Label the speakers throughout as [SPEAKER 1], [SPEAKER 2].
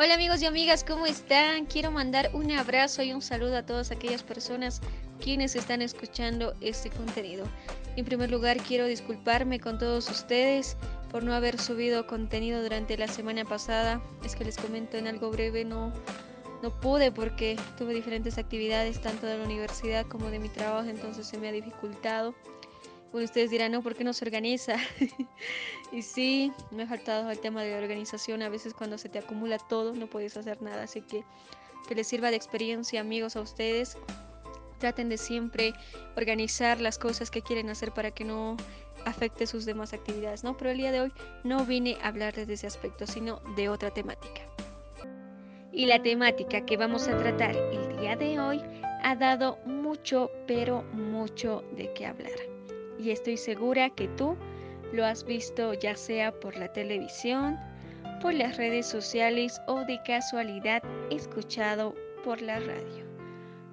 [SPEAKER 1] Hola amigos y amigas, ¿cómo están? Quiero mandar un abrazo y un saludo a todas aquellas personas quienes están escuchando este contenido. En primer lugar, quiero disculparme con todos ustedes por no haber subido contenido durante la semana pasada. Es que les comento en algo breve, no, no pude porque tuve diferentes actividades tanto de la universidad como de mi trabajo, entonces se me ha dificultado. Bueno, ustedes dirán, no, ¿por qué no se organiza? y sí, me ha faltado el tema de organización. A veces cuando se te acumula todo no puedes hacer nada. Así que que les sirva de experiencia, amigos, a ustedes. Traten de siempre organizar las cosas que quieren hacer para que no afecte sus demás actividades, ¿no? Pero el día de hoy no vine a hablar de ese aspecto, sino de otra temática. Y la temática que vamos a tratar el día de hoy ha dado mucho, pero mucho de qué hablar y estoy segura que tú lo has visto ya sea por la televisión, por las redes sociales o de casualidad escuchado por la radio.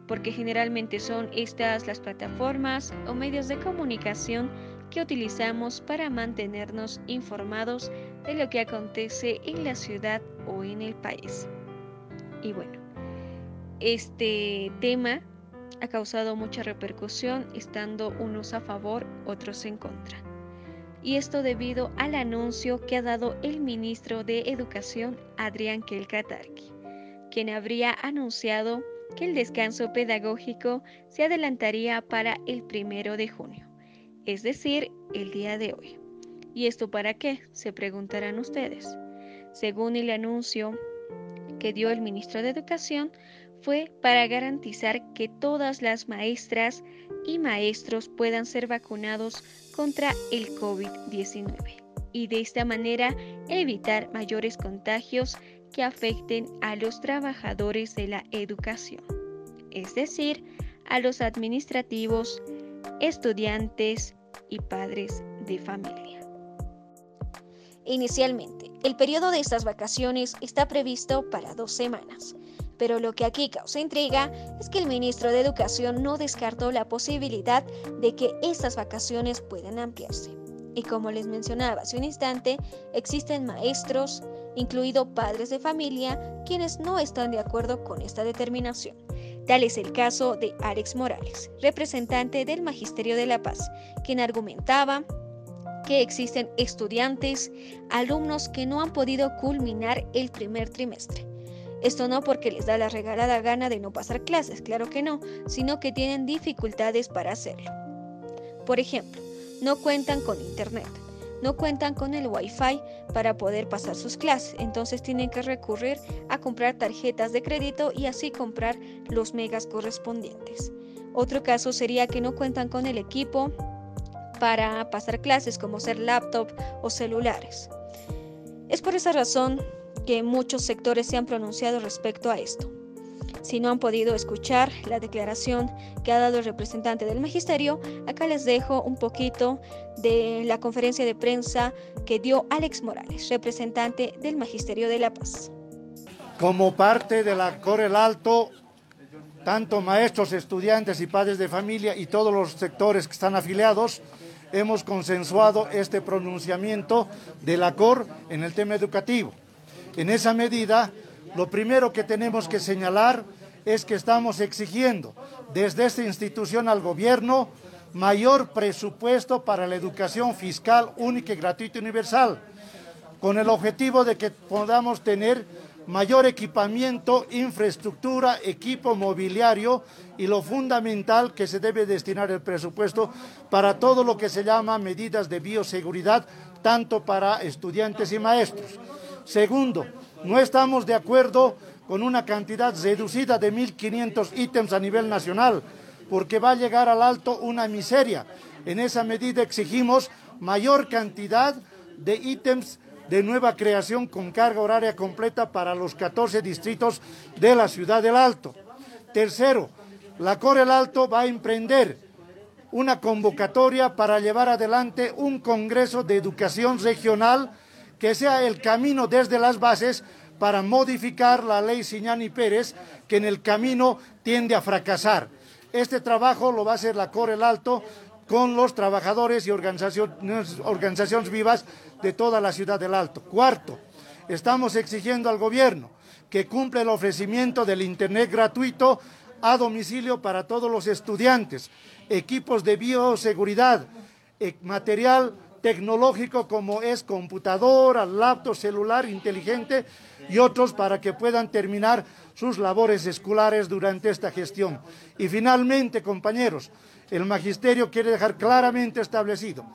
[SPEAKER 1] Porque generalmente son estas las plataformas o medios de comunicación que utilizamos para mantenernos informados de lo que acontece en la ciudad o en el país. Y bueno, este tema ha causado mucha repercusión, estando unos a favor, otros en contra. Y esto debido al anuncio que ha dado el ministro de Educación, Adrián Kelkatarki, quien habría anunciado que el descanso pedagógico se adelantaría para el primero de junio, es decir, el día de hoy. ¿Y esto para qué? Se preguntarán ustedes. Según el anuncio que dio el ministro de Educación, fue para garantizar que todas las maestras y maestros puedan ser vacunados contra el COVID-19 y de esta manera evitar mayores contagios que afecten a los trabajadores de la educación, es decir, a los administrativos, estudiantes y padres de familia. Inicialmente, el periodo de estas vacaciones está previsto para dos semanas, pero lo que aquí causa intriga es que el ministro de Educación no descartó la posibilidad de que estas vacaciones puedan ampliarse. Y como les mencionaba hace un instante, existen maestros, incluido padres de familia, quienes no están de acuerdo con esta determinación. Tal es el caso de Alex Morales, representante del Magisterio de la Paz, quien argumentaba que existen estudiantes, alumnos que no han podido culminar el primer trimestre esto no porque les da la regalada gana de no pasar clases, claro que no, sino que tienen dificultades para hacerlo. Por ejemplo, no cuentan con internet, no cuentan con el wifi para poder pasar sus clases, entonces tienen que recurrir a comprar tarjetas de crédito y así comprar los megas correspondientes. Otro caso sería que no cuentan con el equipo para pasar clases como ser laptop o celulares. Es por esa razón que muchos sectores se han pronunciado respecto a esto. Si no han podido escuchar la declaración que ha dado el representante del magisterio, acá les dejo un poquito de la conferencia de prensa que dio Alex Morales, representante del Magisterio de La Paz.
[SPEAKER 2] Como parte de la Corel Alto, tanto maestros, estudiantes y padres de familia y todos los sectores que están afiliados, hemos consensuado este pronunciamiento de la COR en el tema educativo. En esa medida, lo primero que tenemos que señalar es que estamos exigiendo desde esta institución al gobierno mayor presupuesto para la educación fiscal única y gratuita y universal, con el objetivo de que podamos tener mayor equipamiento, infraestructura, equipo mobiliario y lo fundamental que se debe destinar el presupuesto para todo lo que se llama medidas de bioseguridad, tanto para estudiantes y maestros. Segundo, no estamos de acuerdo con una cantidad reducida de 1.500 ítems a nivel nacional, porque va a llegar al alto una miseria. En esa medida exigimos mayor cantidad de ítems de nueva creación con carga horaria completa para los 14 distritos de la ciudad del Alto. Tercero, la Corel Alto va a emprender una convocatoria para llevar adelante un Congreso de Educación Regional que sea el camino desde las bases para modificar la ley Siñani Pérez, que en el camino tiende a fracasar. Este trabajo lo va a hacer la Corel Alto con los trabajadores y organizaciones, organizaciones vivas de toda la ciudad del Alto. Cuarto, Estamos exigiendo al gobierno que cumpla el ofrecimiento del Internet gratuito a domicilio para todos los estudiantes, equipos de bioseguridad, eh, material tecnológico como es computadora, laptop, celular inteligente y otros para que puedan terminar sus labores escolares durante esta gestión. Y finalmente, compañeros, el magisterio quiere dejar claramente establecido,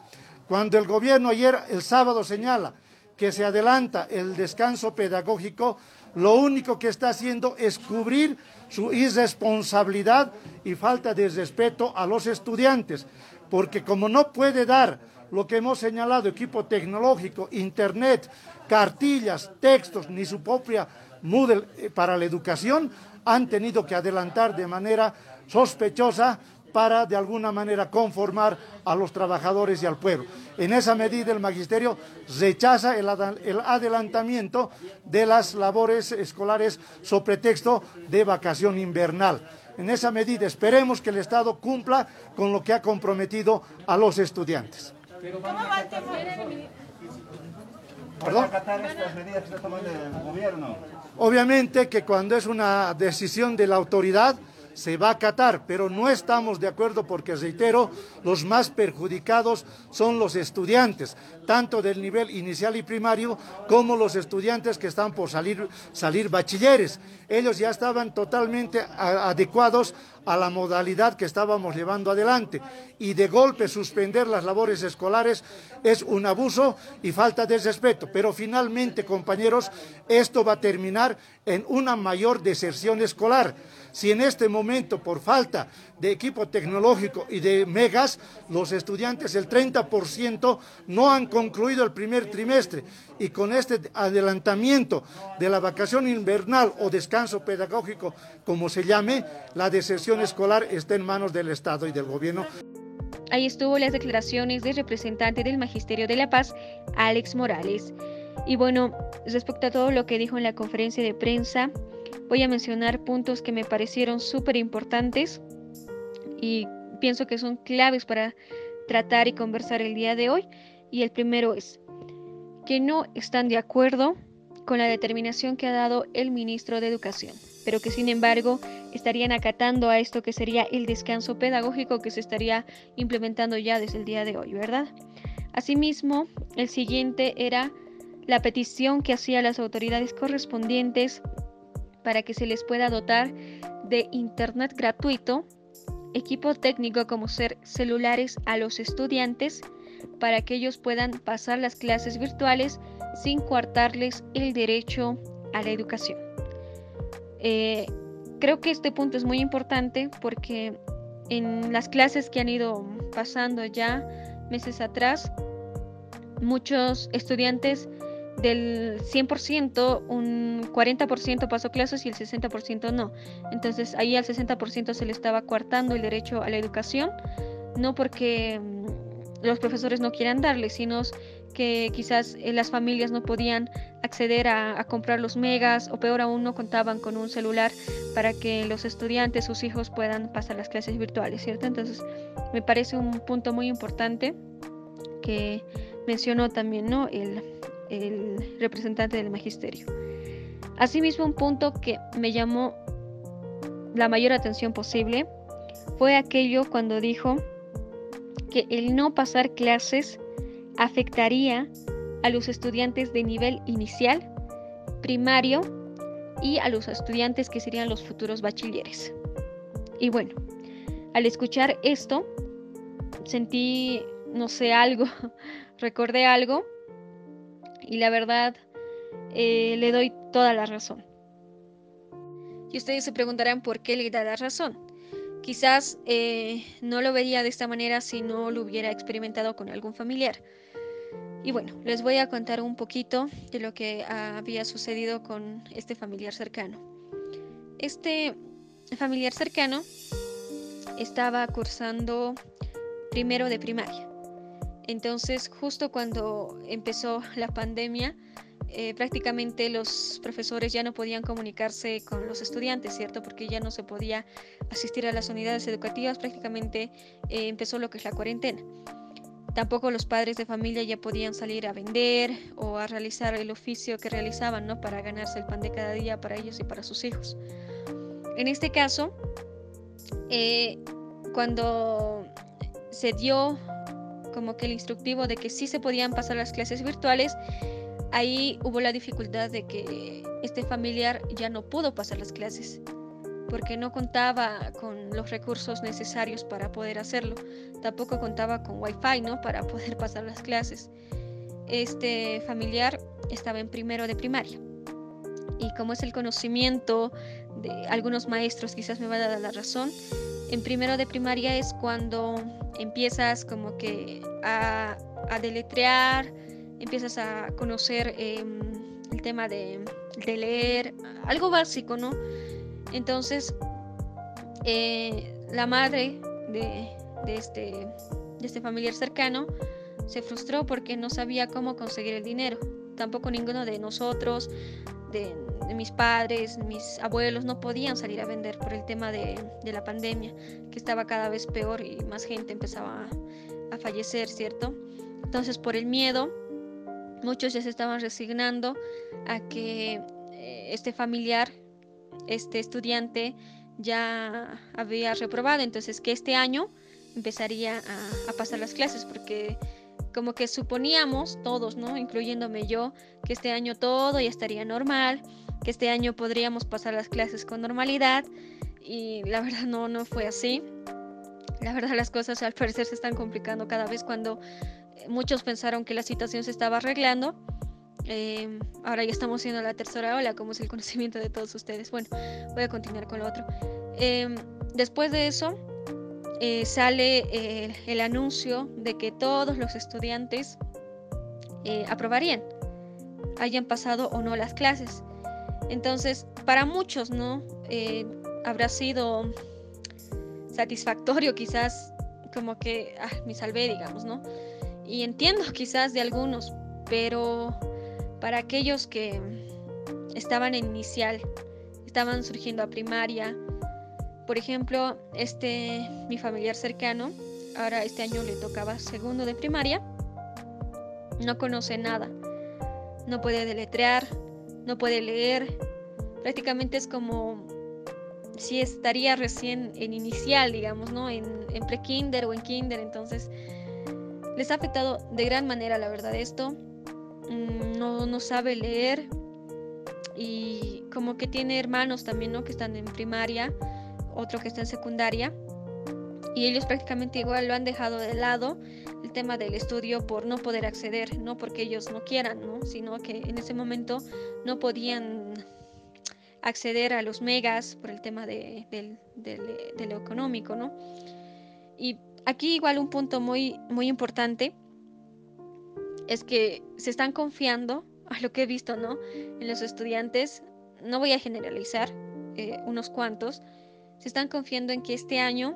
[SPEAKER 2] cuando el gobierno ayer, el sábado, señala que se adelanta el descanso pedagógico, lo único que está haciendo es cubrir su irresponsabilidad y falta de respeto a los estudiantes, porque como no puede dar lo que hemos señalado, equipo tecnológico, internet, cartillas, textos, ni su propia Moodle eh, para la educación, han tenido que adelantar de manera sospechosa para de alguna manera conformar a los trabajadores y al pueblo. En esa medida el magisterio rechaza el, adelantamiento de las labores escolares sobre pretexto de vacación invernal. En esa medida esperemos que el Estado cumpla con lo que ha comprometido a los estudiantes. ¿Cómo va ¿Perdón? estas medidas que está tomando el gobierno? Obviamente que cuando es una decisión de la autoridad, se va a acatar, pero no estamos de acuerdo porque, reitero, los más perjudicados son los estudiantes, tanto del nivel inicial y primario como los estudiantes que están por salir, salir bachilleres. Ellos ya estaban totalmente adecuados a la modalidad que estábamos llevando adelante y de golpe suspender las labores escolares es un abuso y falta de respeto. Pero finalmente, compañeros, esto va a terminar en una mayor deserción escolar. Si en este momento, por falta de equipo tecnológico y de megas, los estudiantes, el 30% no han concluido el primer trimestre y con este adelantamiento de la vacación invernal o descanso pedagógico, como se llame, la deserción escolar está en manos del Estado y del gobierno.
[SPEAKER 1] Ahí estuvo las declaraciones del representante del Magisterio de la Paz, Alex Morales. Y bueno, respecto a todo lo que dijo en la conferencia de prensa, voy a mencionar puntos que me parecieron súper importantes y pienso que son claves para tratar y conversar el día de hoy. Y el primero es que no están de acuerdo con la determinación que ha dado el ministro de Educación, pero que sin embargo estarían acatando a esto que sería el descanso pedagógico que se estaría implementando ya desde el día de hoy, ¿verdad? Asimismo, el siguiente era la petición que hacía las autoridades correspondientes para que se les pueda dotar de Internet gratuito equipo técnico como ser celulares a los estudiantes para que ellos puedan pasar las clases virtuales sin coartarles el derecho a la educación. Eh, creo que este punto es muy importante porque en las clases que han ido pasando ya meses atrás, muchos estudiantes del 100%, un 40% pasó clases y el 60% no. Entonces ahí al 60% se le estaba coartando el derecho a la educación, no porque mm, los profesores no quieran darle, sino que quizás eh, las familias no podían acceder a, comprar los megas o peor aún no contaban con un celular para que los estudiantes, sus hijos puedan pasar las clases virtuales, ¿cierto? Entonces me parece un punto muy importante que mencionó también, ¿no? El, el representante del magisterio. Asimismo, un punto que me llamó la mayor atención posible fue aquello cuando dijo que el no pasar clases afectaría a los estudiantes de nivel inicial, primario y a los estudiantes que serían los futuros bachilleres. Y bueno, al escuchar esto, sentí, no sé, algo, recordé algo y la verdad eh, le doy toda la razón. Y ustedes se preguntarán por qué le da la razón. Quizás eh, no lo vería de esta manera si no lo hubiera experimentado con algún familiar. Y bueno, les voy a contar un poquito de lo que había sucedido con este familiar cercano. Este familiar cercano estaba cursando primero de primaria. Entonces, justo cuando empezó la pandemia, eh, prácticamente los profesores ya no podían comunicarse con los estudiantes, ¿cierto? Porque ya no se podía asistir a las unidades educativas, prácticamente eh, empezó lo que es la cuarentena. Tampoco los padres de familia ya podían salir a vender o a realizar el oficio que realizaban, ¿no? Para ganarse el pan de cada día para ellos y para sus hijos. En este caso, eh, cuando se dio como que el instructivo de que sí se podían pasar las clases virtuales, ahí hubo la dificultad de que este familiar ya no pudo pasar las clases porque no contaba con los recursos necesarios para poder hacerlo. Tampoco contaba con wifi, ¿no? Para poder pasar las clases. Este familiar estaba en primero de primaria. Y como es el conocimiento de algunos maestros, quizás me va a dar la razón, en primero de primaria es cuando empiezas como que a, deletrear, empiezas a conocer em, el tema de, leer, algo básico, ¿no? Entonces, eh, la madre de, este, de este familiar cercano se frustró porque no sabía cómo conseguir el dinero. Tampoco ninguno de nosotros, de, mis padres, mis abuelos, no podían salir a vender por el tema de, la pandemia, que estaba cada vez peor y más gente empezaba a, fallecer, ¿cierto? Entonces, por el miedo, muchos ya se estaban resignando a que eh, este familiar, este estudiante, ya había reprobado, entonces que este año empezaría a, a pasar las clases, porque como que suponíamos todos, ¿no? Incluyéndome yo, que este año todo ya estaría normal, que este año podríamos pasar las clases con normalidad y la verdad no, no fue así. La verdad las cosas al parecer se están complicando cada vez cuando eh, muchos pensaron que la situación se estaba arreglando. Em, ahora ya estamos siendo la tercera ola, como es el conocimiento de todos ustedes. Bueno, voy a continuar con lo otro. Em, después de eso, eh, sale eh, el anuncio de que todos los estudiantes eh, aprobarían, hayan pasado o no las clases. Entonces, para muchos, ¿no? habrá sido satisfactorio quizás, como que, ah, me salvé, digamos, ¿no? Y entiendo quizás de algunos, pero para aquellos que estaban en inicial, estaban surgiendo a primaria, por ejemplo, este mi familiar cercano, ahora este año le tocaba segundo de primaria, no conoce nada, no puede deletrear, no puede leer, prácticamente es como si estaría recién en inicial, digamos, ¿no? En, en pre-kinder o en kinder, entonces les ha afectado de gran manera, la verdad, esto. Mm, no, no sabe leer y como que tiene hermanos también, ¿no? Que están en primaria otro que está en secundaria, y ellos prácticamente igual lo han dejado de lado el tema del estudio por no poder acceder, no porque ellos no quieran, ¿no? sino que en ese momento no podían acceder a los megas por el tema de, lo económico, ¿no? Y aquí igual un punto muy, muy importante es que se están confiando a lo que he visto, ¿no? En los estudiantes, no voy a generalizar, eh, unos cuantos, se están confiando en que este año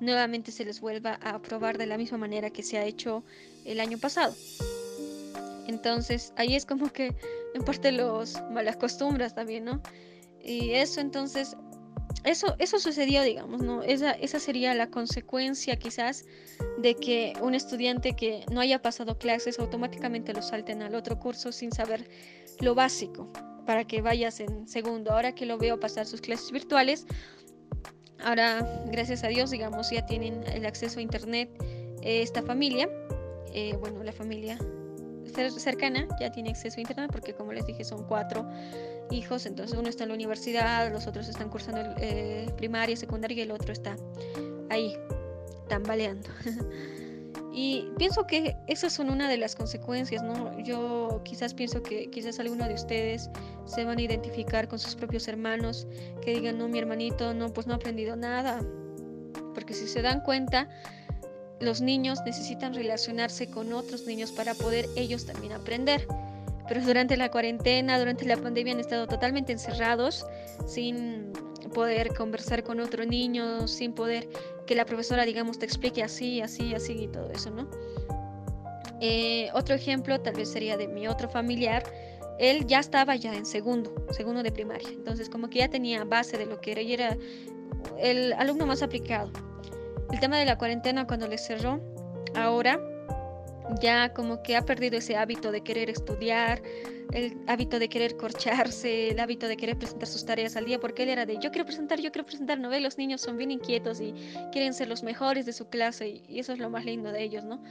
[SPEAKER 1] nuevamente se les vuelva a aprobar de la misma manera que se ha hecho el año pasado. Entonces, ahí es como que en parte los malas costumbres también, ¿no? Y eso entonces, eso, eso sucedió, digamos, ¿no? Esa, esa sería la consecuencia quizás de que un estudiante que no haya pasado clases automáticamente lo salten al otro curso sin saber lo básico para que vayas en segundo. Ahora que lo veo pasar sus clases virtuales, Ahora, gracias a Dios, digamos, ya tienen el acceso a Internet eh, esta familia. Eh, bueno, la familia cercana ya tiene acceso a Internet porque, como les dije, son cuatro hijos. Entonces, uno está en la universidad, los otros están cursando eh, primaria, secundaria y el otro está ahí, tambaleando. Y pienso que esas son una de las consecuencias, ¿no? Yo quizás pienso que quizás alguno de ustedes se van a identificar con sus propios hermanos, que digan, no, mi hermanito, no, pues no ha aprendido nada. Porque si se dan cuenta, los niños necesitan relacionarse con otros niños para poder ellos también aprender. Pero durante la cuarentena, durante la pandemia han estado totalmente encerrados, sin poder conversar con otro niño, sin poder que la profesora, digamos, te explique así, así, así y todo eso, ¿no? Eh, otro ejemplo tal vez sería de mi otro familiar. Él ya estaba ya en segundo, segundo de primaria. Entonces como que ya tenía base de lo que era y era el alumno más aplicado. El tema de la cuarentena cuando le cerró, ahora ya como que ha perdido ese hábito de querer estudiar, el hábito de querer corcharse, el hábito de querer presentar sus tareas al día, porque él era de yo quiero presentar, yo quiero presentar, no ve, los niños son bien inquietos y quieren ser los mejores de su clase y, eso es lo más lindo de ellos, ¿no?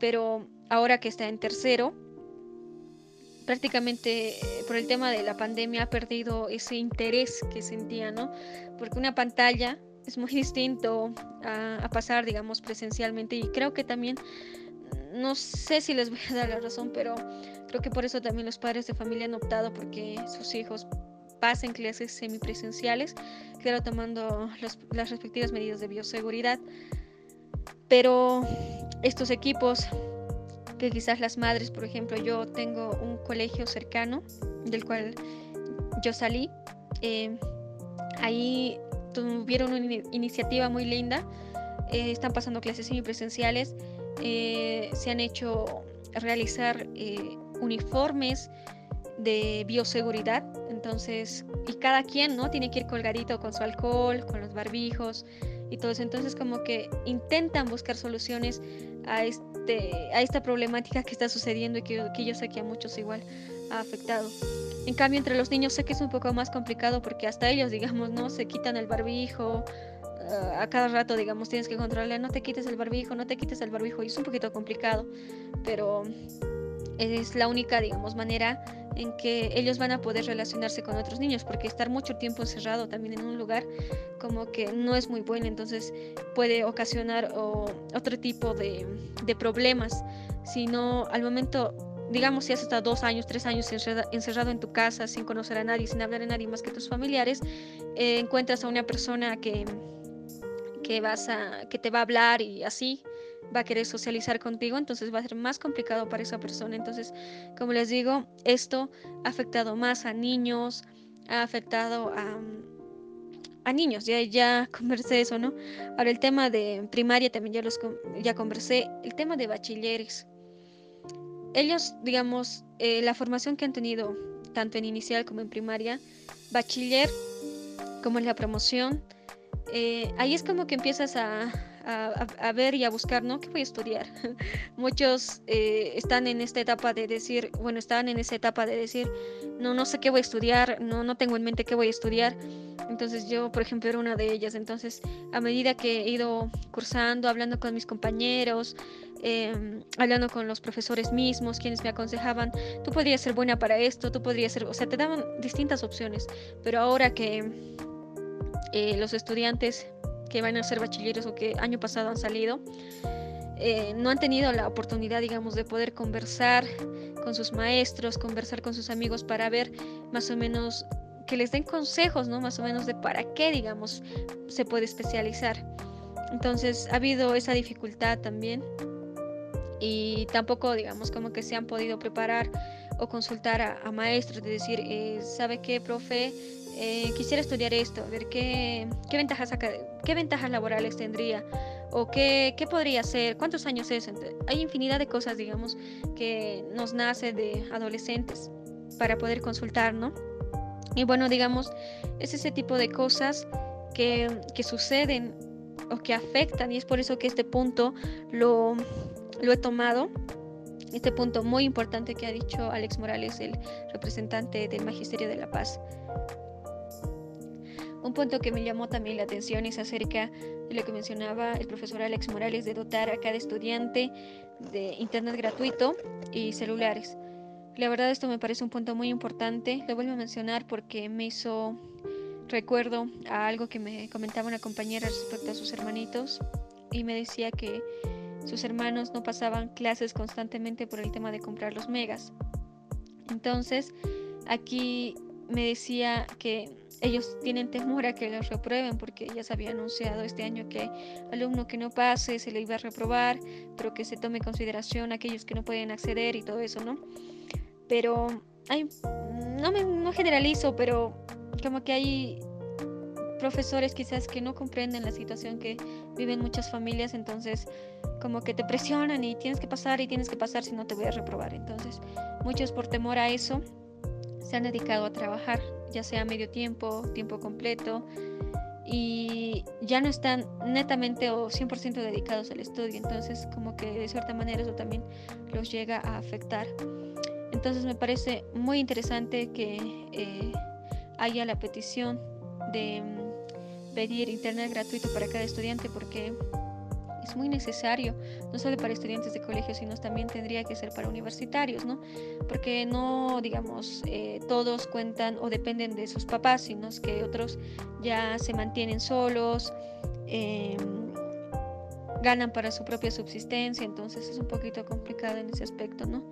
[SPEAKER 1] Pero ahora que está en tercero, prácticamente eh, por el tema de la pandemia ha perdido ese interés que sentía, ¿no? Porque una pantalla es muy distinto a, a pasar, digamos, presencialmente y creo que también no sé si les voy a dar la razón, pero creo que por eso también los padres de familia han optado porque sus hijos pasen clases semipresenciales, claro, tomando las respectivas medidas de bioseguridad. Pero estos equipos, que quizás las madres, por ejemplo, yo tengo un colegio cercano del cual yo salí, eh, ahí tuvieron una iniciativa muy linda, eh, están pasando clases semipresenciales eh, se han hecho realizar eh, uniformes de bioseguridad, entonces, y cada quien, ¿no? Tiene que ir colgadito con su alcohol, con los barbijos y todo eso, entonces como que intentan buscar soluciones a, este, a esta problemática que está sucediendo y que, que yo sé que a muchos igual ha afectado. En cambio, entre los niños sé que es un poco más complicado porque hasta ellos, digamos, ¿no? Se quitan el barbijo, a cada rato, digamos, tienes que controlarle, no te quites el barbijo, no te quites el barbijo, y es un poquito complicado, pero es la única, digamos, manera en que ellos van a poder relacionarse con otros niños, porque estar mucho tiempo encerrado también en un lugar como que no es muy bueno, entonces puede ocasionar otro tipo de, de problemas, sino al momento digamos, si has estado dos años, tres años encerrado en tu casa sin conocer a nadie, sin hablar a nadie más que tus familiares, eh, encuentras a una persona que, que, vas a, que te va a hablar y así va a querer socializar contigo, entonces va a ser más complicado para esa persona. Entonces, como les digo, esto ha afectado más a niños, ha afectado a, a niños, ya, ya conversé eso, ¿no? Ahora el tema de primaria también ya, los, ya conversé, el tema de bachilleres. Ellos, digamos, eh, la formación que han tenido, tanto en inicial como en primaria, bachiller, como en la promoción, eh, ahí es como que empiezas a, ver y a buscar, ¿no? ¿Qué voy a estudiar? Muchos eh, están en esta etapa de decir, bueno, están en esa etapa de decir, no, no sé qué voy a estudiar, no, no tengo en mente qué voy a estudiar. Entonces yo, por ejemplo, era una de ellas. Entonces, a medida que he ido cursando, hablando con mis compañeros, em, hablando con los profesores mismos, quienes me aconsejaban, tú podrías ser buena para esto, tú podrías ser, o sea, te daban distintas opciones. Pero ahora que eh, los estudiantes que van a ser bachilleros o que año pasado han salido, eh, no han tenido la oportunidad, digamos, de poder conversar con sus maestros, conversar con sus amigos para ver más o menos que les den consejos, ¿no? Más o menos de para qué, digamos, se puede especializar. Entonces ha habido esa dificultad también y tampoco, digamos, como que se han podido preparar o consultar a, maestros de decir, eh, ¿sabe qué, profe? Eh, quisiera estudiar esto, ver qué, qué, ventajas, qué ventajas laborales tendría o qué, qué podría ser, cuántos años es. Hay infinidad de cosas, digamos, que nos nace de adolescentes para poder consultar, ¿no? Y bueno, digamos, es ese tipo de cosas que, que suceden o que afectan y es por eso que este punto lo, lo he tomado este punto muy importante que ha dicho Alex Morales, el representante del Magisterio de la Paz. Un punto que me llamó también la atención es acerca de lo que mencionaba el profesor Alex Morales de dotar a cada estudiante de internet gratuito y celulares. La verdad esto me parece un punto muy importante. Lo vuelvo a mencionar porque me hizo recuerdo a algo que me comentaba una compañera respecto a sus hermanitos y me decía que sus hermanos no pasaban clases constantemente por el tema de comprar los megas. Entonces, aquí me decía que ellos tienen temor a que los reprueben porque ya se había anunciado este año que alumno que no pase se le iba a reprobar, pero que se tome en consideración aquellos que no pueden acceder y todo eso, ¿no? Pero hay, no, me, no generalizo, pero como que hay profesores quizás que no comprenden la situación que viven muchas familias, entonces como que te presionan y tienes que pasar y tienes que pasar si no te voy a reprobar. Entonces muchos por temor a eso se han dedicado a trabajar ya sea medio tiempo, tiempo completo, y ya no están netamente o 100% dedicados al estudio. Entonces, como que de cierta manera eso también los llega a afectar. Entonces, me parece muy interesante que eh, haya la petición de mm, pedir internet gratuito para cada estudiante porque es muy necesario, no solo para estudiantes de colegio, sino también tendría que ser para universitarios, ¿no? Porque no, digamos, eh, todos cuentan o dependen de sus papás, sino que otros ya se mantienen solos, em, ganan para su propia subsistencia, entonces es un poquito complicado en ese aspecto, ¿no?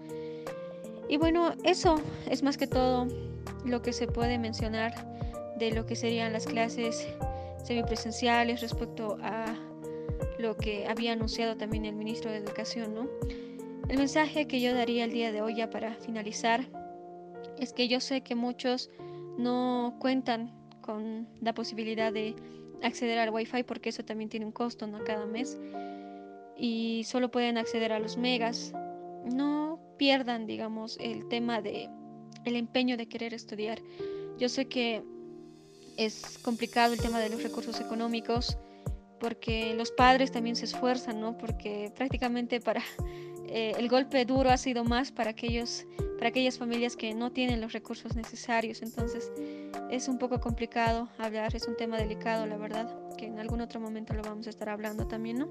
[SPEAKER 1] Y bueno, eso es más que todo lo que se puede mencionar de lo que serían las clases semipresenciales respecto a lo que había anunciado también el ministro de Educación, ¿no? El mensaje que yo daría el día de hoy ya para finalizar es que yo sé que muchos no cuentan con la posibilidad de acceder al Wi-Fi porque eso también tiene un costo ¿no? cada mes y solo pueden acceder a los megas. No pierdan, digamos, el tema de el empeño de querer estudiar. Yo sé que es complicado el tema de los recursos económicos porque los padres también se esfuerzan, ¿no? Porque prácticamente para eh, el golpe duro ha sido más para aquellos, para aquellas familias que no tienen los recursos necesarios. Entonces es un poco complicado hablar, es un tema delicado, la verdad, que en algún otro momento lo vamos a estar hablando también, ¿no?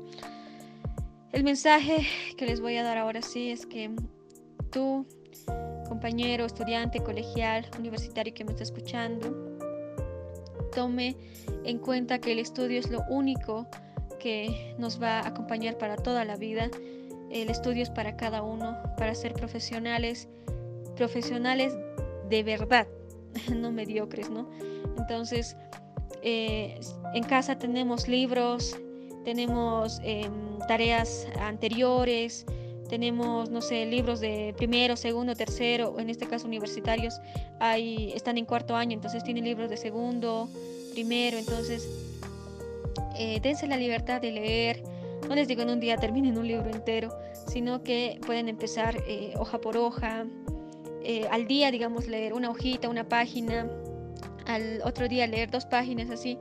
[SPEAKER 1] El mensaje que les voy a dar ahora sí es que tú, compañero, estudiante, colegial, universitario que me está escuchando, tome en cuenta que el estudio es lo único que nos va a acompañar para toda la vida. El estudio es para cada uno, para ser profesionales, profesionales de verdad, no mediocres, ¿no? Entonces, eh, en casa tenemos libros, tenemos em, tareas anteriores, tenemos, no sé, libros de primero, segundo, tercero, en este caso universitarios, hay, están en cuarto año, entonces tienen libros de segundo, primero, entonces eh, dense la libertad de leer. No les digo en un día terminen un libro entero, sino que pueden empezar eh, hoja por hoja, eh, al día, digamos, leer una hojita, una página, al otro día leer dos páginas así,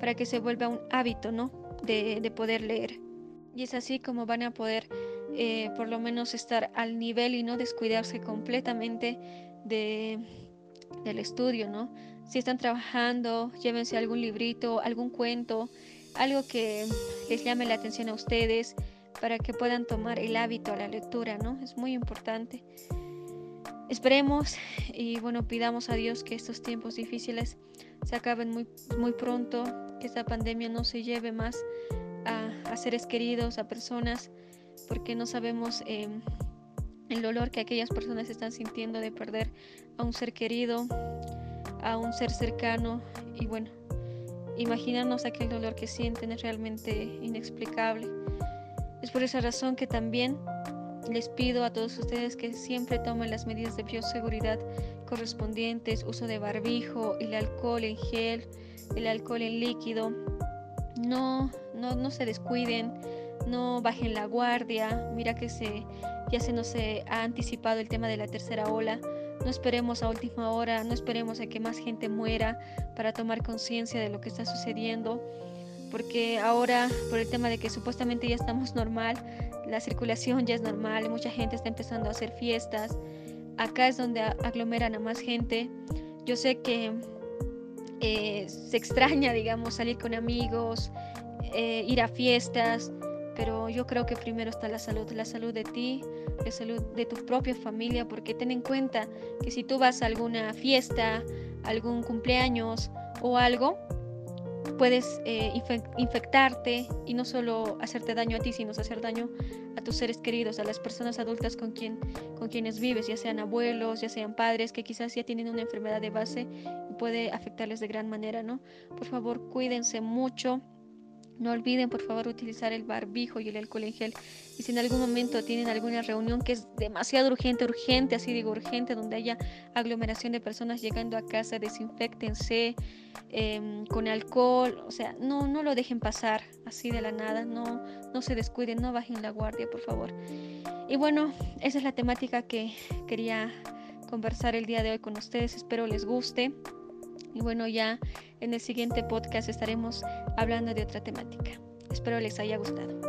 [SPEAKER 1] para que se vuelva un hábito, ¿no? De, de poder leer. Y es así como van a poder eh, por lo menos estar al nivel y no descuidarse completamente de, del estudio, ¿no? Si están trabajando, llévense algún librito, algún cuento, algo que les llame la atención a ustedes para que puedan tomar el hábito a la lectura, ¿no? Es muy importante. Esperemos y bueno, pidamos a Dios que estos tiempos difíciles se acaben muy, muy pronto, que esta pandemia no se lleve más a, a seres queridos, a personas porque no sabemos em, el dolor que aquellas personas están sintiendo de perder a un ser querido, a un ser cercano y bueno, imaginarnos aquel dolor que sienten es realmente inexplicable. Es por esa razón que también les pido a todos ustedes que siempre tomen las medidas de bioseguridad correspondientes, uso de barbijo, el alcohol en gel, el alcohol en líquido. No, no, no se descuiden no bajen la guardia, mira que se, ya se nos ha anticipado el tema de la tercera ola, no esperemos a última hora, no esperemos a que más gente muera para tomar conciencia de lo que está sucediendo, porque ahora por el tema de que supuestamente ya estamos normal, la circulación ya es normal, mucha gente está empezando a hacer fiestas, acá es donde aglomeran a más gente, yo sé que eh, se extraña, digamos, salir con amigos, eh, ir a fiestas, pero yo creo que primero está la salud, la salud de ti, la salud de tu propia familia, porque ten en cuenta que si tú vas a alguna fiesta, algún cumpleaños o algo, puedes eh, infectarte y no solo hacerte daño a ti, sino hacer daño a tus seres queridos, a las personas adultas con, quien, con quienes vives, ya sean abuelos, ya sean padres, que quizás ya tienen una enfermedad de base y puede afectarles de gran manera, ¿no? Por favor, cuídense mucho no olviden por favor utilizar el barbijo y el alcohol en gel. Y si en algún momento tienen alguna reunión que es demasiado urgente, urgente, así digo urgente, donde haya aglomeración de personas llegando a casa, desinfectense em, con alcohol. O sea, no, no lo dejen pasar así de la nada. No, no se descuiden, no bajen la guardia, por favor. Y bueno, esa es la temática que quería conversar el día de hoy con ustedes. Espero les guste. Y bueno, ya en el siguiente podcast estaremos hablando de otra temática. Espero les haya gustado.